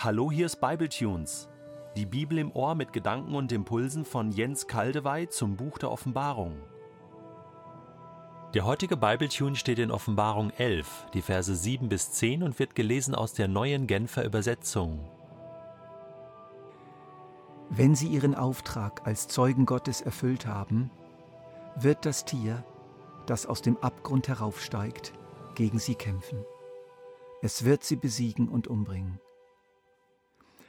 Hallo, hier ist Bibletunes. Die Bibel im Ohr mit Gedanken und Impulsen von Jens Kaldewey zum Buch der Offenbarung. Der heutige Bibletune steht in Offenbarung 11, die Verse 7 bis 10 und wird gelesen aus der neuen Genfer Übersetzung. Wenn sie ihren Auftrag als Zeugen Gottes erfüllt haben, wird das Tier, das aus dem Abgrund heraufsteigt, gegen sie kämpfen. Es wird sie besiegen und umbringen.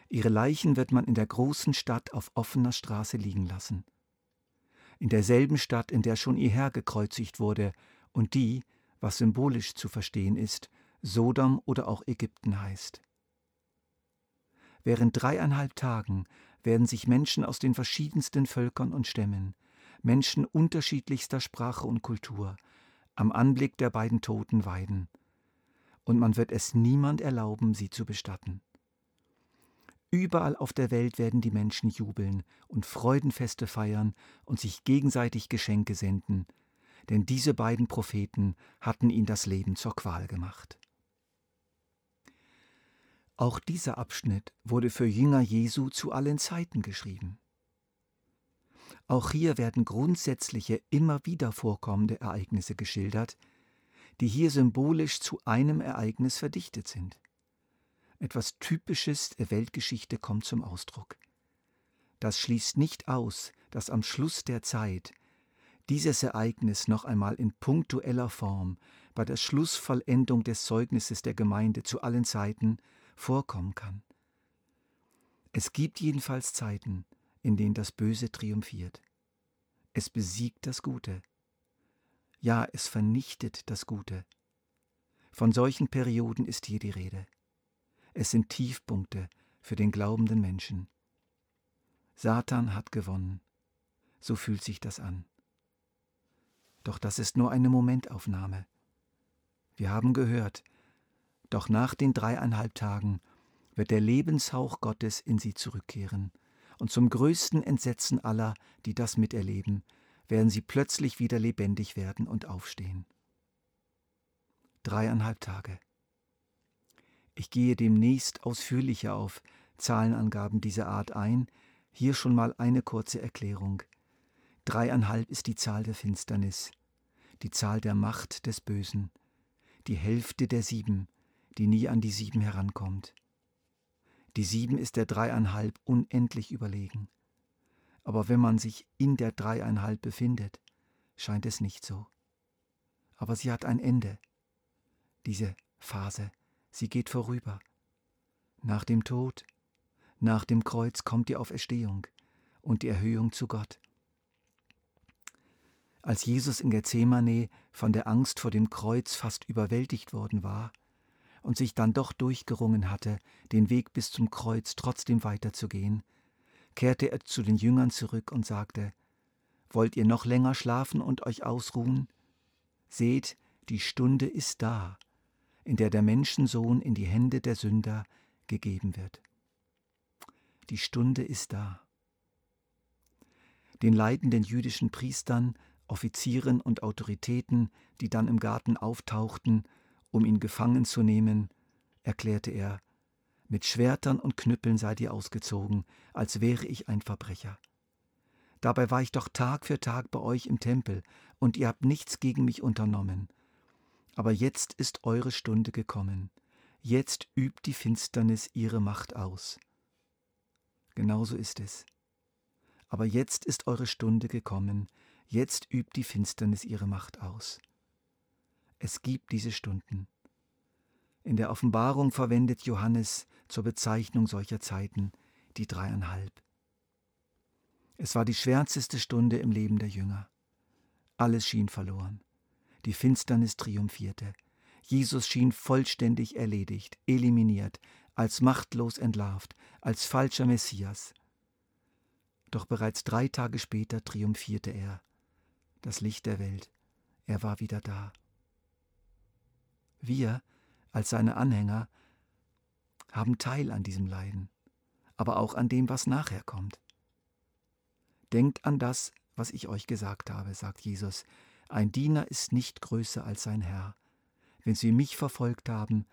Ihre Leichen wird man in der großen Stadt auf offener Straße liegen lassen. In derselben Stadt, in der schon ihr Herr gekreuzigt wurde und die, was symbolisch zu verstehen ist, Sodom oder auch Ägypten heißt. Während dreieinhalb Tagen werden sich Menschen aus den verschiedensten Völkern und Stämmen, Menschen unterschiedlichster Sprache und Kultur, am Anblick der beiden Toten weiden, und man wird es niemand erlauben, sie zu bestatten. Überall auf der Welt werden die Menschen jubeln und Freudenfeste feiern und sich gegenseitig Geschenke senden, denn diese beiden Propheten hatten ihnen das Leben zur Qual gemacht. Auch dieser Abschnitt wurde für Jünger Jesu zu allen Zeiten geschrieben. Auch hier werden grundsätzliche, immer wieder vorkommende Ereignisse geschildert, die hier symbolisch zu einem Ereignis verdichtet sind. Etwas Typisches der Weltgeschichte kommt zum Ausdruck. Das schließt nicht aus, dass am Schluss der Zeit dieses Ereignis noch einmal in punktueller Form bei der Schlussvollendung des Zeugnisses der Gemeinde zu allen Zeiten vorkommen kann. Es gibt jedenfalls Zeiten, in denen das Böse triumphiert. Es besiegt das Gute. Ja, es vernichtet das Gute. Von solchen Perioden ist hier die Rede. Es sind Tiefpunkte für den glaubenden Menschen. Satan hat gewonnen. So fühlt sich das an. Doch das ist nur eine Momentaufnahme. Wir haben gehört, doch nach den dreieinhalb Tagen wird der Lebenshauch Gottes in sie zurückkehren, und zum größten Entsetzen aller, die das miterleben, werden sie plötzlich wieder lebendig werden und aufstehen. Dreieinhalb Tage. Ich gehe demnächst ausführlicher auf Zahlenangaben dieser Art ein, hier schon mal eine kurze Erklärung. Dreieinhalb ist die Zahl der Finsternis, die Zahl der Macht des Bösen, die Hälfte der sieben, die nie an die sieben herankommt. Die sieben ist der dreieinhalb unendlich überlegen. Aber wenn man sich in der dreieinhalb befindet, scheint es nicht so. Aber sie hat ein Ende, diese Phase. Sie geht vorüber. Nach dem Tod, nach dem Kreuz kommt die Auferstehung und die Erhöhung zu Gott. Als Jesus in Gethsemane von der Angst vor dem Kreuz fast überwältigt worden war und sich dann doch durchgerungen hatte, den Weg bis zum Kreuz trotzdem weiterzugehen, kehrte er zu den Jüngern zurück und sagte, Wollt ihr noch länger schlafen und euch ausruhen? Seht, die Stunde ist da, in der der Menschensohn in die Hände der Sünder gegeben wird. Die Stunde ist da. Den leitenden jüdischen Priestern, Offizieren und Autoritäten, die dann im Garten auftauchten, um ihn gefangen zu nehmen, erklärte er, mit Schwertern und Knüppeln seid ihr ausgezogen, als wäre ich ein Verbrecher. Dabei war ich doch Tag für Tag bei euch im Tempel, und ihr habt nichts gegen mich unternommen. Aber jetzt ist eure Stunde gekommen. Jetzt übt die Finsternis ihre Macht aus. Genauso ist es. Aber jetzt ist eure Stunde gekommen. Jetzt übt die Finsternis ihre Macht aus. Es gibt diese Stunden. In der Offenbarung verwendet Johannes zur Bezeichnung solcher Zeiten die dreieinhalb. Es war die schwärzeste Stunde im Leben der Jünger. Alles schien verloren. Die Finsternis triumphierte. Jesus schien vollständig erledigt, eliminiert, als machtlos entlarvt, als falscher Messias. Doch bereits drei Tage später triumphierte er. Das Licht der Welt. Er war wieder da. Wir, als seine Anhänger, haben Teil an diesem Leiden, aber auch an dem, was nachher kommt. Denkt an das, was ich euch gesagt habe, sagt Jesus, ein Diener ist nicht größer als sein Herr. Wenn sie mich verfolgt haben,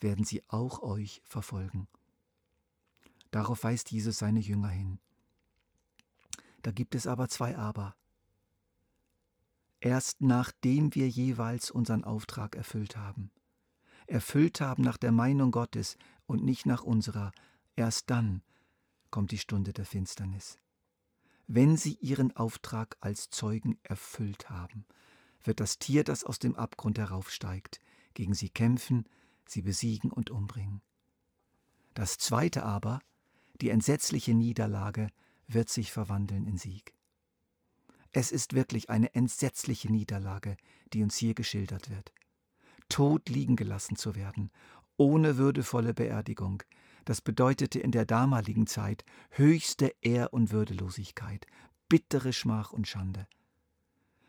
werden sie auch euch verfolgen. Darauf weist Jesus seine Jünger hin. Da gibt es aber zwei Aber. Erst nachdem wir jeweils unseren Auftrag erfüllt haben, erfüllt haben nach der Meinung Gottes und nicht nach unserer, erst dann kommt die Stunde der Finsternis. Wenn sie ihren Auftrag als Zeugen erfüllt haben, wird das Tier, das aus dem Abgrund heraufsteigt, gegen sie kämpfen, sie besiegen und umbringen. Das zweite aber, die entsetzliche Niederlage, wird sich verwandeln in Sieg. Es ist wirklich eine entsetzliche Niederlage, die uns hier geschildert wird. Tot liegen gelassen zu werden, ohne würdevolle Beerdigung, das bedeutete in der damaligen Zeit höchste Ehr- und Würdelosigkeit, bittere Schmach und Schande.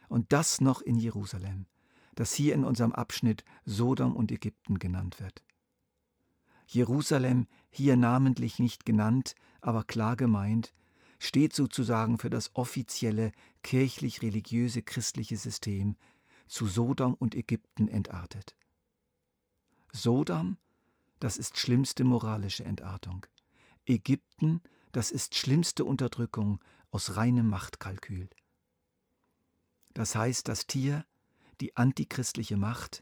Und das noch in Jerusalem, das hier in unserem Abschnitt Sodom und Ägypten genannt wird. Jerusalem, hier namentlich nicht genannt, aber klar gemeint, steht sozusagen für das offizielle kirchlich-religiöse christliche System, zu Sodom und Ägypten entartet. Sodom, das ist schlimmste moralische Entartung. Ägypten, das ist schlimmste Unterdrückung aus reinem Machtkalkül. Das heißt, das Tier, die antichristliche Macht,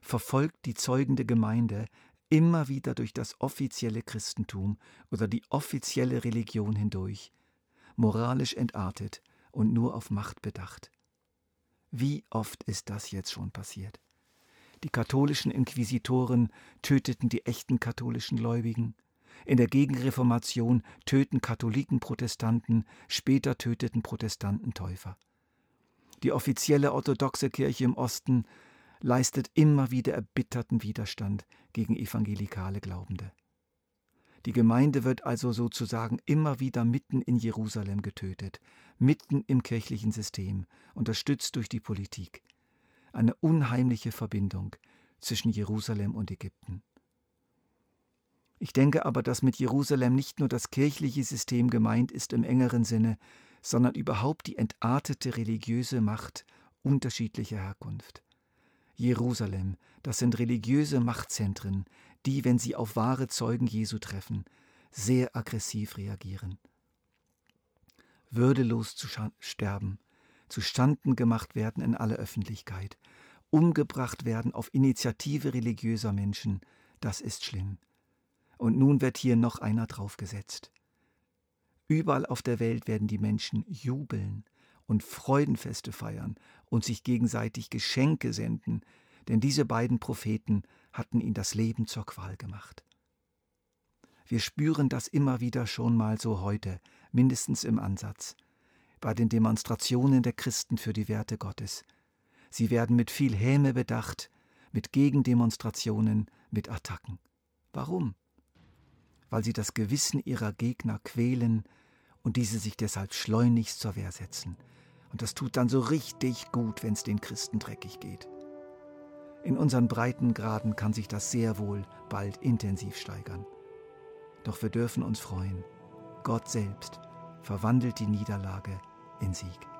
verfolgt die zeugende Gemeinde immer wieder durch das offizielle Christentum oder die offizielle Religion hindurch, moralisch entartet und nur auf Macht bedacht. Wie oft ist das jetzt schon passiert? Die katholischen Inquisitoren töteten die echten katholischen Gläubigen. In der Gegenreformation töten Katholiken Protestanten, später töteten Protestanten Täufer. Die offizielle orthodoxe Kirche im Osten leistet immer wieder erbitterten Widerstand gegen evangelikale Glaubende. Die Gemeinde wird also sozusagen immer wieder mitten in Jerusalem getötet, mitten im kirchlichen System, unterstützt durch die Politik. Eine unheimliche Verbindung zwischen Jerusalem und Ägypten. Ich denke aber, dass mit Jerusalem nicht nur das kirchliche System gemeint ist im engeren Sinne, sondern überhaupt die entartete religiöse Macht unterschiedlicher Herkunft. Jerusalem, das sind religiöse Machtzentren, die, wenn sie auf wahre Zeugen Jesu treffen, sehr aggressiv reagieren. Würdelos zu sterben, zustanden gemacht werden in aller Öffentlichkeit, umgebracht werden auf Initiative religiöser Menschen, das ist schlimm. Und nun wird hier noch einer draufgesetzt. Überall auf der Welt werden die Menschen jubeln und Freudenfeste feiern und sich gegenseitig Geschenke senden, denn diese beiden Propheten hatten ihn das Leben zur Qual gemacht. Wir spüren das immer wieder schon mal so heute, mindestens im Ansatz, bei den Demonstrationen der Christen für die Werte Gottes. Sie werden mit viel Häme bedacht, mit Gegendemonstrationen, mit Attacken. Warum? Weil sie das Gewissen ihrer Gegner quälen und diese sich deshalb schleunigst zur Wehr setzen. Und das tut dann so richtig gut, wenn es den Christen dreckig geht. In unseren Breitengraden kann sich das sehr wohl bald intensiv steigern. Doch wir dürfen uns freuen. Gott selbst verwandelt die Niederlage in Sieg.